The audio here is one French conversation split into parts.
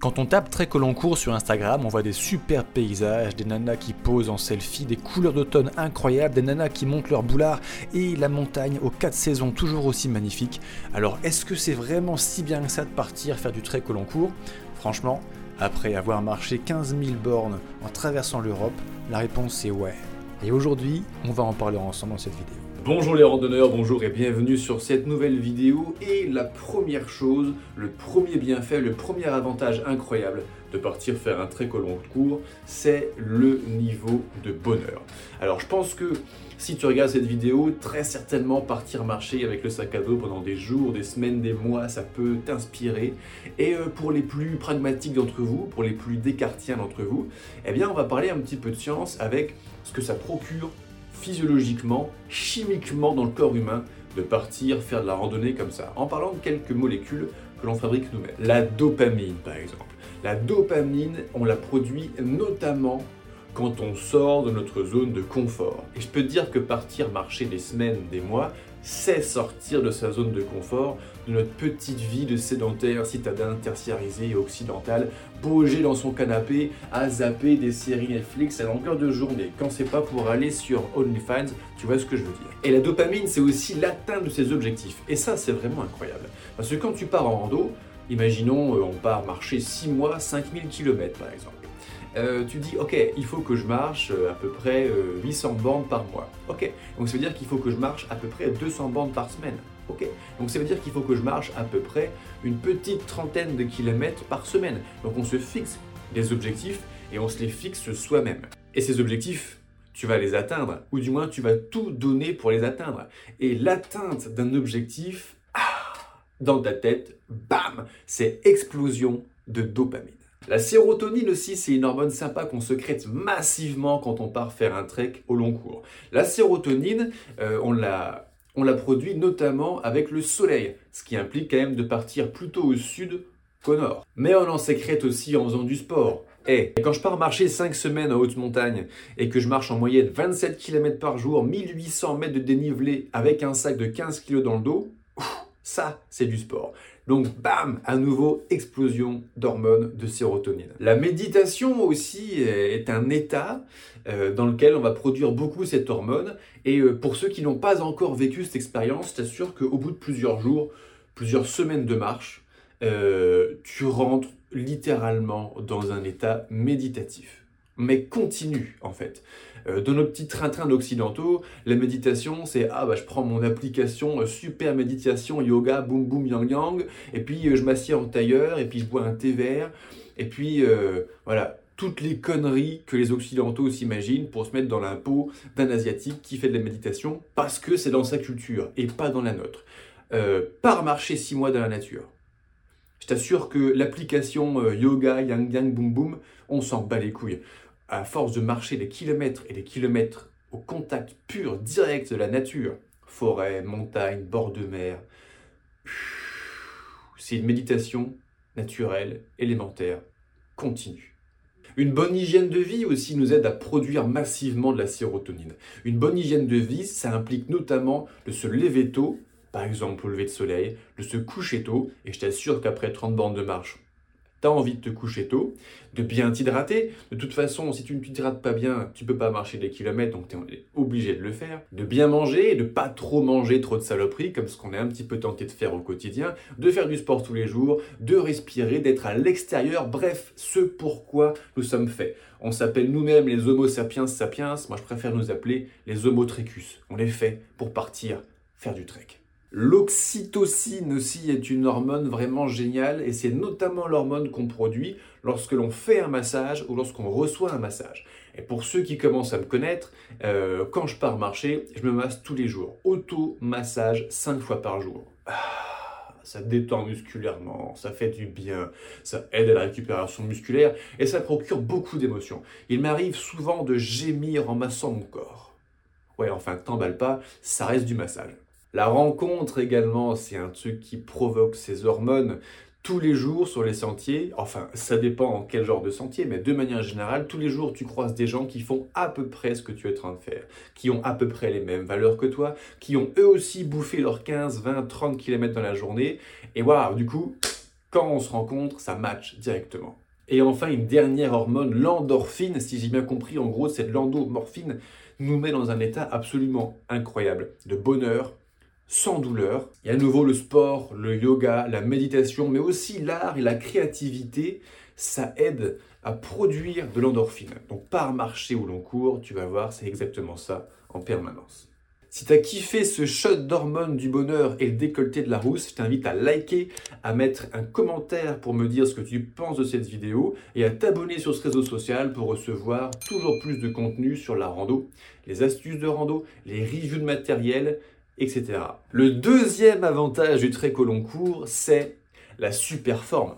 Quand on tape très court sur Instagram, on voit des superbes paysages, des nanas qui posent en selfie, des couleurs d'automne incroyables, des nanas qui montent leur boulard et la montagne aux quatre saisons toujours aussi magnifiques. Alors est-ce que c'est vraiment si bien que ça de partir faire du trait court Franchement, après avoir marché 15 000 bornes en traversant l'Europe, la réponse est ouais. Et aujourd'hui, on va en parler ensemble dans cette vidéo. Bonjour les randonneurs, bonjour et bienvenue sur cette nouvelle vidéo. Et la première chose, le premier bienfait, le premier avantage incroyable de partir faire un très long court, c'est le niveau de bonheur. Alors je pense que si tu regardes cette vidéo, très certainement partir marcher avec le sac à dos pendant des jours, des semaines, des mois, ça peut t'inspirer. Et euh, pour les plus pragmatiques d'entre vous, pour les plus décartiens d'entre vous, eh bien on va parler un petit peu de science avec ce que ça procure physiologiquement, chimiquement dans le corps humain de partir faire de la randonnée comme ça, en parlant de quelques molécules que l'on fabrique nous-mêmes. La dopamine, par exemple. La dopamine, on la produit notamment quand on sort de notre zone de confort. Et je peux dire que partir marcher des semaines, des mois, c'est sortir de sa zone de confort, de notre petite vie de sédentaire, citadin, tertiarisé et occidental, bouger dans son canapé, à zapper des séries Netflix à longueur de journée, quand c'est pas pour aller sur OnlyFans, tu vois ce que je veux dire. Et la dopamine, c'est aussi l'atteinte de ses objectifs. Et ça, c'est vraiment incroyable. Parce que quand tu pars en rando, imaginons, euh, on part marcher 6 mois, 5000 km par exemple. Euh, tu dis, ok, il faut que je marche euh, à peu près 800 euh, bandes par mois. Ok, donc ça veut dire qu'il faut que je marche à peu près 200 bandes par semaine. Ok, donc ça veut dire qu'il faut que je marche à peu près une petite trentaine de kilomètres par semaine. Donc on se fixe des objectifs et on se les fixe soi-même. Et ces objectifs, tu vas les atteindre, ou du moins tu vas tout donner pour les atteindre. Et l'atteinte d'un objectif, ah, dans ta tête, bam, c'est explosion de dopamine. La sérotonine aussi, c'est une hormone sympa qu'on secrète massivement quand on part faire un trek au long cours. La sérotonine, euh, on la produit notamment avec le soleil, ce qui implique quand même de partir plutôt au sud qu'au nord. Mais on en sécrète aussi en faisant du sport. Et quand je pars marcher 5 semaines en haute montagne et que je marche en moyenne 27 km par jour, 1800 mètres de dénivelé avec un sac de 15 kg dans le dos, ça c'est du sport. Donc, bam, à nouveau, explosion d'hormones de sérotonine. La méditation aussi est un état euh, dans lequel on va produire beaucoup cette hormone. Et euh, pour ceux qui n'ont pas encore vécu cette expérience, je t'assure qu'au bout de plusieurs jours, plusieurs semaines de marche, euh, tu rentres littéralement dans un état méditatif mais continue en fait. Euh, dans nos petits train-train d'occidentaux, la méditation c'est ah bah je prends mon application euh, super méditation yoga boum boum yang yang et puis euh, je m'assieds en tailleur et puis je bois un thé vert et puis voilà toutes les conneries que les occidentaux s'imaginent pour se mettre dans la peau d'un asiatique qui fait de la méditation parce que c'est dans sa culture et pas dans la nôtre. par marcher six mois dans la nature. Je t'assure que l'application yoga, yang yang, boum boum, on s'en bat les couilles à force de marcher des kilomètres et des kilomètres au contact pur, direct de la nature, forêt, montagne, bord de mer, c'est une méditation naturelle, élémentaire, continue. Une bonne hygiène de vie aussi nous aide à produire massivement de la sérotonine. Une bonne hygiène de vie, ça implique notamment de se lever tôt, par exemple au lever de soleil, de se coucher tôt, et je t'assure qu'après 30 bandes de marche, tu as envie de te coucher tôt, de bien t'hydrater. De toute façon, si tu ne t'hydrates pas bien, tu peux pas marcher des kilomètres, donc tu es obligé de le faire. De bien manger, de pas trop manger trop de saloperies, comme ce qu'on est un petit peu tenté de faire au quotidien. De faire du sport tous les jours, de respirer, d'être à l'extérieur. Bref, ce pourquoi nous sommes faits. On s'appelle nous-mêmes les Homo sapiens sapiens. Moi, je préfère nous appeler les Homo trecus. On est fait pour partir faire du trek. L'oxytocine aussi est une hormone vraiment géniale et c'est notamment l'hormone qu'on produit lorsque l'on fait un massage ou lorsqu'on reçoit un massage. Et pour ceux qui commencent à me connaître, euh, quand je pars marcher, je me masse tous les jours. Auto-massage 5 fois par jour. Ah, ça détend musculairement, ça fait du bien, ça aide à la récupération musculaire et ça procure beaucoup d'émotions. Il m'arrive souvent de gémir en massant mon corps. Ouais, enfin, t'emballe pas, ça reste du massage. La rencontre également, c'est un truc qui provoque ces hormones tous les jours sur les sentiers. Enfin, ça dépend en quel genre de sentier, mais de manière générale, tous les jours, tu croises des gens qui font à peu près ce que tu es en train de faire, qui ont à peu près les mêmes valeurs que toi, qui ont eux aussi bouffé leurs 15, 20, 30 km dans la journée. Et waouh, du coup, quand on se rencontre, ça match directement. Et enfin, une dernière hormone, l'endorphine, si j'ai bien compris, en gros, cette l'endomorphine nous met dans un état absolument incroyable de bonheur, sans douleur. Et à nouveau, le sport, le yoga, la méditation, mais aussi l'art et la créativité, ça aide à produire de l'endorphine. Donc par marché où l'on court, tu vas voir, c'est exactement ça en permanence. Si tu as kiffé ce shot d'hormones du bonheur et le décolleté de la rousse, je t'invite à liker, à mettre un commentaire pour me dire ce que tu penses de cette vidéo et à t'abonner sur ce réseau social pour recevoir toujours plus de contenu sur la rando, les astuces de rando, les reviews de matériel, etc. Le deuxième avantage du très long court, c'est la super forme.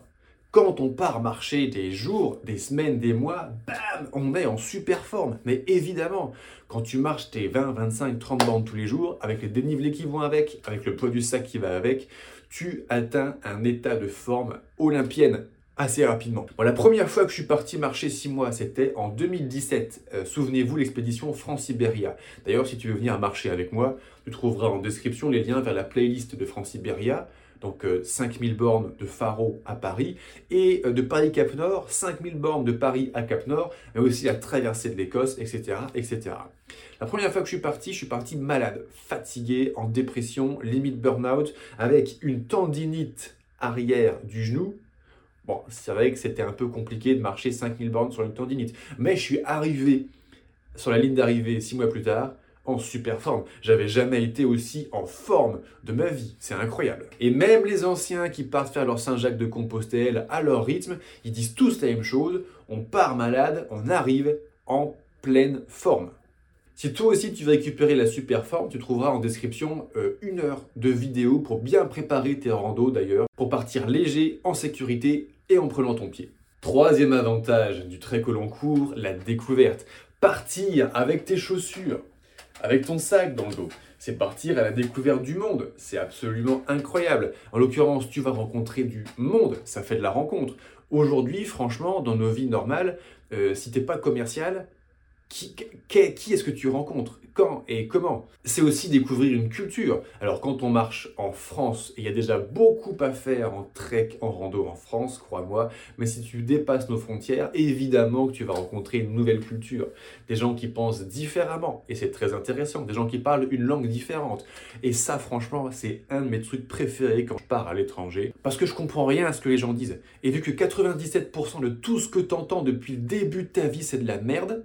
Quand on part marcher des jours, des semaines, des mois, bam, on est en super forme. Mais évidemment, quand tu marches tes 20, 25, 30 bandes tous les jours, avec les dénivelés qui vont avec, avec le poids du sac qui va avec, tu atteins un état de forme olympienne assez rapidement. la première fois que je suis parti marcher 6 mois, c'était en 2017. Euh, souvenez-vous, l'expédition France-Sibéria. D'ailleurs, si tu veux venir marcher avec moi, tu trouveras en description les liens vers la playlist de France-Sibéria donc 5000 euh, bornes de Faro à Paris, et euh, de Paris-Cap Nord, 5000 bornes de Paris à Cap Nord, mais aussi la traversée de l'Écosse, etc., etc. La première fois que je suis parti, je suis parti malade, fatigué, en dépression, limite burn-out, avec une tendinite arrière du genou. Bon, c'est vrai que c'était un peu compliqué de marcher 5000 bornes sur une tendinite, mais je suis arrivé sur la ligne d'arrivée six mois plus tard, en super forme. J'avais jamais été aussi en forme de ma vie. C'est incroyable. Et même les anciens qui partent faire leur Saint-Jacques de Compostelle à leur rythme, ils disent tous la même chose. On part malade, on arrive en pleine forme. Si toi aussi tu veux récupérer la super forme, tu trouveras en description euh, une heure de vidéo pour bien préparer tes randos d'ailleurs, pour partir léger, en sécurité et en prenant ton pied. Troisième avantage du très long court, la découverte. Partir avec tes chaussures, avec ton sac dans le dos. C'est partir à la découverte du monde. C'est absolument incroyable. En l'occurrence, tu vas rencontrer du monde. Ça fait de la rencontre. Aujourd'hui, franchement, dans nos vies normales, euh, si t'es pas commercial, qui, est-ce que tu rencontres? Quand et comment? C'est aussi découvrir une culture. Alors quand on marche en France, il y a déjà beaucoup à faire en trek, en rando en France, crois-moi, mais si tu dépasses nos frontières, évidemment que tu vas rencontrer une nouvelle culture. Des gens qui pensent différemment, et c'est très intéressant, des gens qui parlent une langue différente. Et ça, franchement, c'est un de mes trucs préférés quand je pars à l'étranger, parce que je comprends rien à ce que les gens disent. Et vu que 97% de tout ce que tu entends depuis le début de ta vie, c'est de la merde,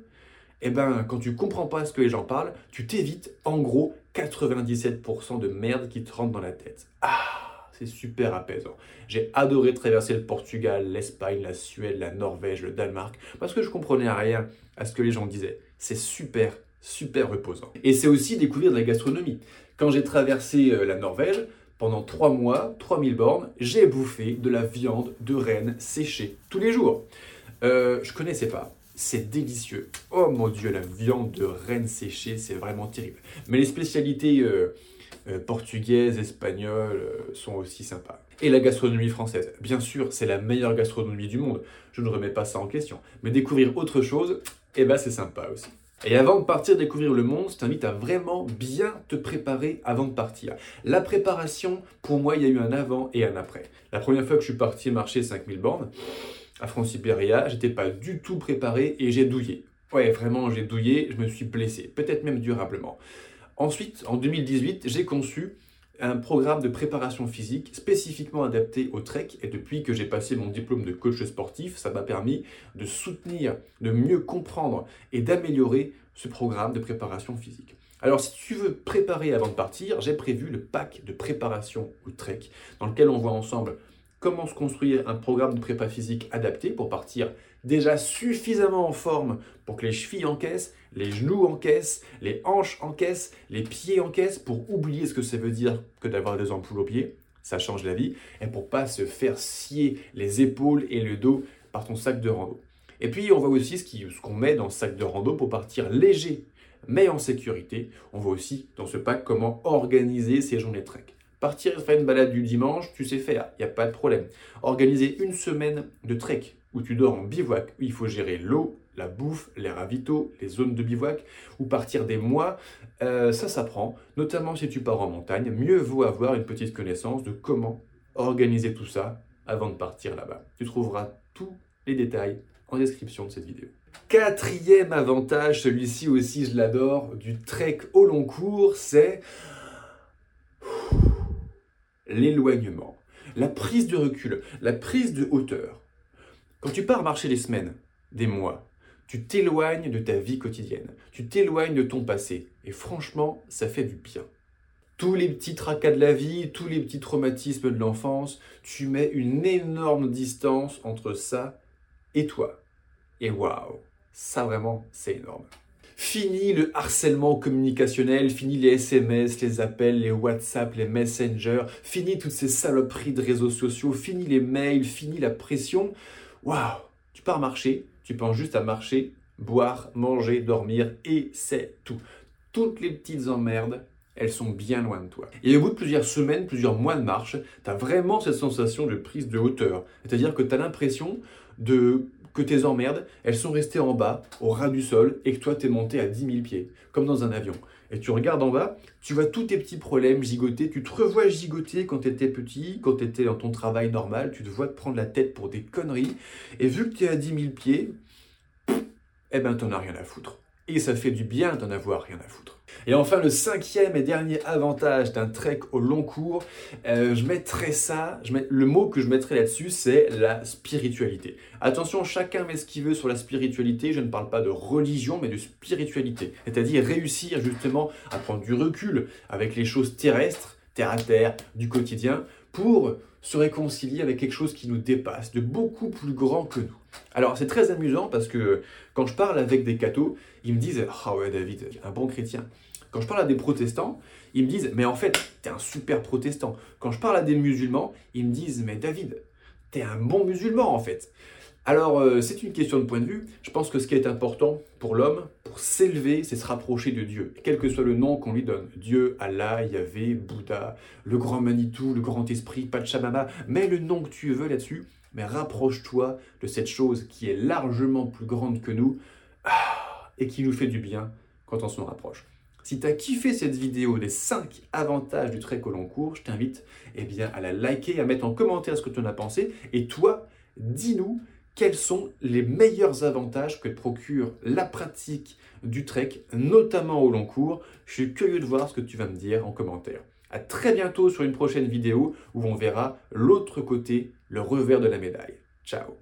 eh ben, quand tu comprends pas ce que les gens parlent, tu t'évites en gros 97% de merde qui te rentre dans la tête. Ah, c'est super apaisant. J'ai adoré traverser le Portugal, l'Espagne, la Suède, la Norvège, le Danemark, parce que je comprenais rien à ce que les gens disaient. C'est super, super reposant. Et c'est aussi découvrir de la gastronomie. Quand j'ai traversé euh, la Norvège, pendant 3 mois, 3000 bornes, j'ai bouffé de la viande de renne séchée tous les jours. Euh, je connaissais pas. C'est délicieux. Oh mon dieu, la viande de reine séchée, c'est vraiment terrible. Mais les spécialités euh, euh, portugaises, espagnoles euh, sont aussi sympas. Et la gastronomie française. Bien sûr, c'est la meilleure gastronomie du monde. Je ne remets pas ça en question. Mais découvrir autre chose, eh ben c'est sympa aussi. Et avant de partir découvrir le monde, je t'invite à vraiment bien te préparer avant de partir. La préparation, pour moi, il y a eu un avant et un après. La première fois que je suis parti marcher 5000 bornes, à France-Sibéria, j'étais pas du tout préparé et j'ai douillé. Ouais, vraiment, j'ai douillé, je me suis blessé, peut-être même durablement. Ensuite, en 2018, j'ai conçu un programme de préparation physique spécifiquement adapté au trek et depuis que j'ai passé mon diplôme de coach sportif, ça m'a permis de soutenir, de mieux comprendre et d'améliorer ce programme de préparation physique. Alors si tu veux préparer avant de partir, j'ai prévu le pack de préparation au trek dans lequel on voit ensemble comment se construire un programme de prépa physique adapté pour partir déjà suffisamment en forme pour que les chevilles encaissent, les genoux encaissent, les hanches encaissent, les pieds encaissent pour oublier ce que ça veut dire que d'avoir des ampoules aux pieds. Ça change la vie. Et pour pas se faire scier les épaules et le dos par ton sac de rando. Et puis on voit aussi ce qu'on met dans le sac de rando pour partir léger mais en sécurité. On voit aussi dans ce pack comment organiser ses journées de trek. Partir faire une balade du dimanche, tu sais faire, il n'y a pas de problème. Organiser une semaine de trek où tu dors en bivouac, où il faut gérer l'eau, la bouffe, les ravitaux, les zones de bivouac, ou partir des mois, euh, ça s'apprend, notamment si tu pars en montagne. Mieux vaut avoir une petite connaissance de comment organiser tout ça avant de partir là-bas. Tu trouveras tous les détails en description de cette vidéo. Quatrième avantage, celui-ci aussi je l'adore, du trek au long cours, c'est l'éloignement, la prise de recul, la prise de hauteur. Quand tu pars marcher des semaines, des mois, tu t'éloignes de ta vie quotidienne, tu t'éloignes de ton passé, et franchement, ça fait du bien. Tous les petits tracas de la vie, tous les petits traumatismes de l'enfance, tu mets une énorme distance entre ça et toi. Et waouh, ça vraiment, c'est énorme. Fini le harcèlement communicationnel, fini les SMS, les appels, les WhatsApp, les Messenger, fini toutes ces saloperies de réseaux sociaux, fini les mails, fini la pression. Waouh, tu pars marcher, tu penses juste à marcher, boire, manger, dormir et c'est tout. Toutes les petites emmerdes, elles sont bien loin de toi. Et au bout de plusieurs semaines, plusieurs mois de marche, tu as vraiment cette sensation de prise de hauteur. C'est-à-dire que tu as l'impression de que tes emmerdes, elles sont restées en bas, au ras du sol, et que toi, tu es monté à 10 000 pieds, comme dans un avion. Et tu regardes en bas, tu vois tous tes petits problèmes gigoter, tu te revois gigoter quand tu étais petit, quand tu étais dans ton travail normal, tu te vois te prendre la tête pour des conneries, et vu que tu es à 10 000 pieds, eh ben, t'en as rien à foutre. Et ça fait du bien d'en avoir rien à foutre. Et enfin, le cinquième et dernier avantage d'un trek au long cours, euh, je mettrais ça, je le mot que je mettrais là-dessus, c'est la spiritualité. Attention, chacun met ce qu'il veut sur la spiritualité, je ne parle pas de religion, mais de spiritualité. C'est-à-dire réussir justement à prendre du recul avec les choses terrestres, terre à terre, du quotidien, pour se réconcilier avec quelque chose qui nous dépasse, de beaucoup plus grand que nous. Alors c'est très amusant parce que quand je parle avec des cathos, ils me disent Ah ouais David, un bon chrétien. Quand je parle à des protestants, ils me disent Mais en fait, t'es un super protestant. Quand je parle à des musulmans, ils me disent Mais David, t'es un bon musulman en fait. Alors, euh, c'est une question de point de vue. Je pense que ce qui est important pour l'homme, pour s'élever, c'est se rapprocher de Dieu, quel que soit le nom qu'on lui donne. Dieu, Allah, Yahvé, Bouddha, le grand Manitou, le grand esprit, Pachamama, mets le nom que tu veux là-dessus, mais rapproche-toi de cette chose qui est largement plus grande que nous ah, et qui nous fait du bien quand on s'en rapproche. Si tu as kiffé cette vidéo des 5 avantages du trek au long cours, je t'invite eh à la liker, à mettre en commentaire ce que tu en as pensé. Et toi, dis-nous quels sont les meilleurs avantages que procure la pratique du trek, notamment au long cours. Je suis curieux de voir ce que tu vas me dire en commentaire. À très bientôt sur une prochaine vidéo où on verra l'autre côté, le revers de la médaille. Ciao